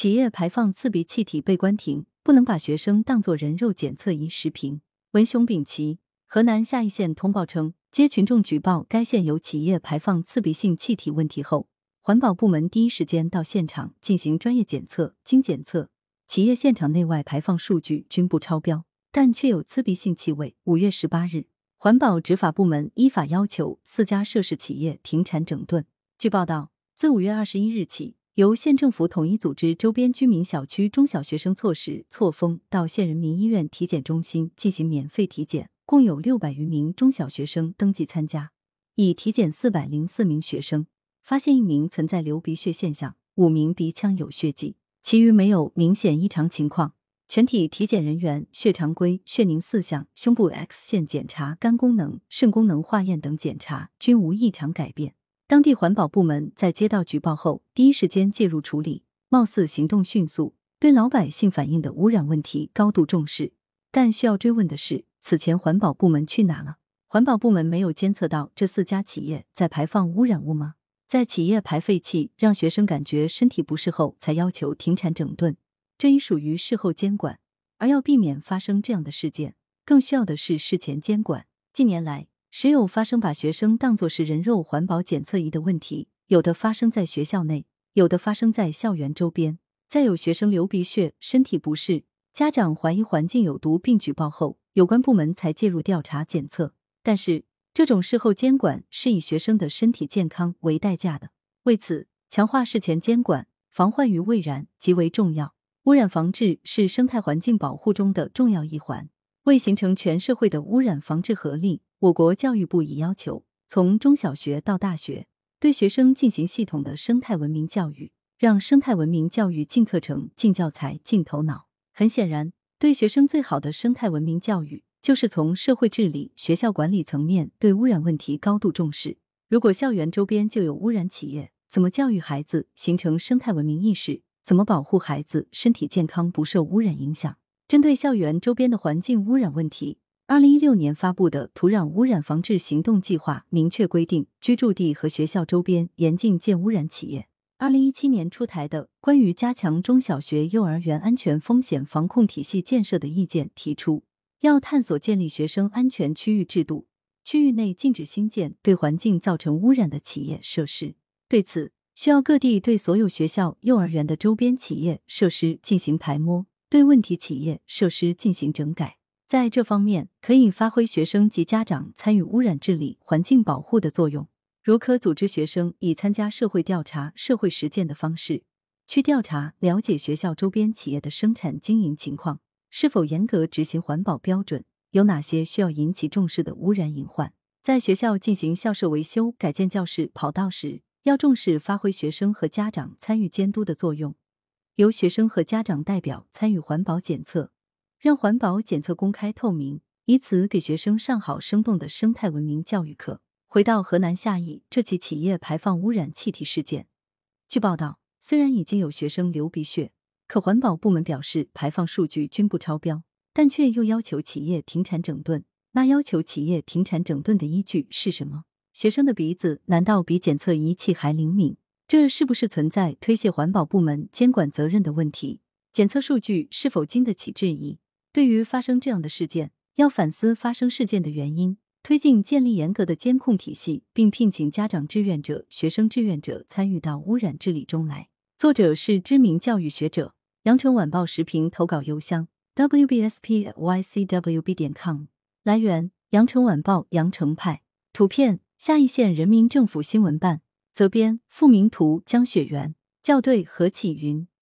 企业排放刺鼻气体被关停，不能把学生当作人肉检测仪视频。文雄丙奇，河南夏邑县通报称，接群众举报该县有企业排放刺鼻性气体问题后，环保部门第一时间到现场进行专业检测。经检测，企业现场内外排放数据均不超标，但却有刺鼻性气味。五月十八日，环保执法部门依法要求四家涉事企业停产整顿。据报道，自五月二十一日起。由县政府统一组织周边居民小区中小学生错时、错峰到县人民医院体检中心进行免费体检，共有六百余名中小学生登记参加，已体检四百零四名学生，发现一名存在流鼻血现象，五名鼻腔有血迹，其余没有明显异常情况。全体体检人员血常规、血凝四项，胸部 X 线检查、肝功能、肾功能化验等检查均无异常改变。当地环保部门在接到举报后，第一时间介入处理，貌似行动迅速，对老百姓反映的污染问题高度重视。但需要追问的是，此前环保部门去哪了？环保部门没有监测到这四家企业在排放污染物吗？在企业排废气让学生感觉身体不适后，才要求停产整顿，这已属于事后监管。而要避免发生这样的事件，更需要的是事前监管。近年来，时有发生把学生当作是人肉环保检测仪的问题，有的发生在学校内，有的发生在校园周边。再有学生流鼻血、身体不适，家长怀疑环境有毒并举报后，有关部门才介入调查检测。但是，这种事后监管是以学生的身体健康为代价的。为此，强化事前监管，防患于未然极为重要。污染防治是生态环境保护中的重要一环，为形成全社会的污染防治合力。我国教育部已要求，从中小学到大学，对学生进行系统的生态文明教育，让生态文明教育进课程、进教材、进头脑。很显然，对学生最好的生态文明教育，就是从社会治理、学校管理层面对污染问题高度重视。如果校园周边就有污染企业，怎么教育孩子形成生态文明意识？怎么保护孩子身体健康不受污染影响？针对校园周边的环境污染问题。二零一六年发布的《土壤污染防治行动计划》明确规定，居住地和学校周边严禁建污染企业。二零一七年出台的《关于加强中小学、幼儿园安全风险防控体系建设的意见》提出，要探索建立学生安全区域制度，区域内禁止新建对环境造成污染的企业设施。对此，需要各地对所有学校、幼儿园的周边企业设施进行排摸，对问题企业设施进行整改。在这方面，可以发挥学生及家长参与污染治理、环境保护的作用。如可组织学生以参加社会调查、社会实践的方式，去调查了解学校周边企业的生产经营情况，是否严格执行环保标准，有哪些需要引起重视的污染隐患。在学校进行校舍维修、改建教室、跑道时，要重视发挥学生和家长参与监督的作用，由学生和家长代表参与环保检测。让环保检测公开透明，以此给学生上好生动的生态文明教育课。回到河南夏邑这起企业排放污染气体事件，据报道，虽然已经有学生流鼻血，可环保部门表示排放数据均不超标，但却又要求企业停产整顿。那要求企业停产整顿的依据是什么？学生的鼻子难道比检测仪器还灵敏？这是不是存在推卸环保部门监管责任的问题？检测数据是否经得起质疑？对于发生这样的事件，要反思发生事件的原因，推进建立严格的监控体系，并聘请家长志愿者、学生志愿者参与到污染治理中来。作者是知名教育学者，羊城晚报时评投稿邮箱：wbspycwb 点 com。来源：羊城晚报羊城派。图片：夏邑县人民政府新闻办。责编：付明图，江雪源。校对：何启云。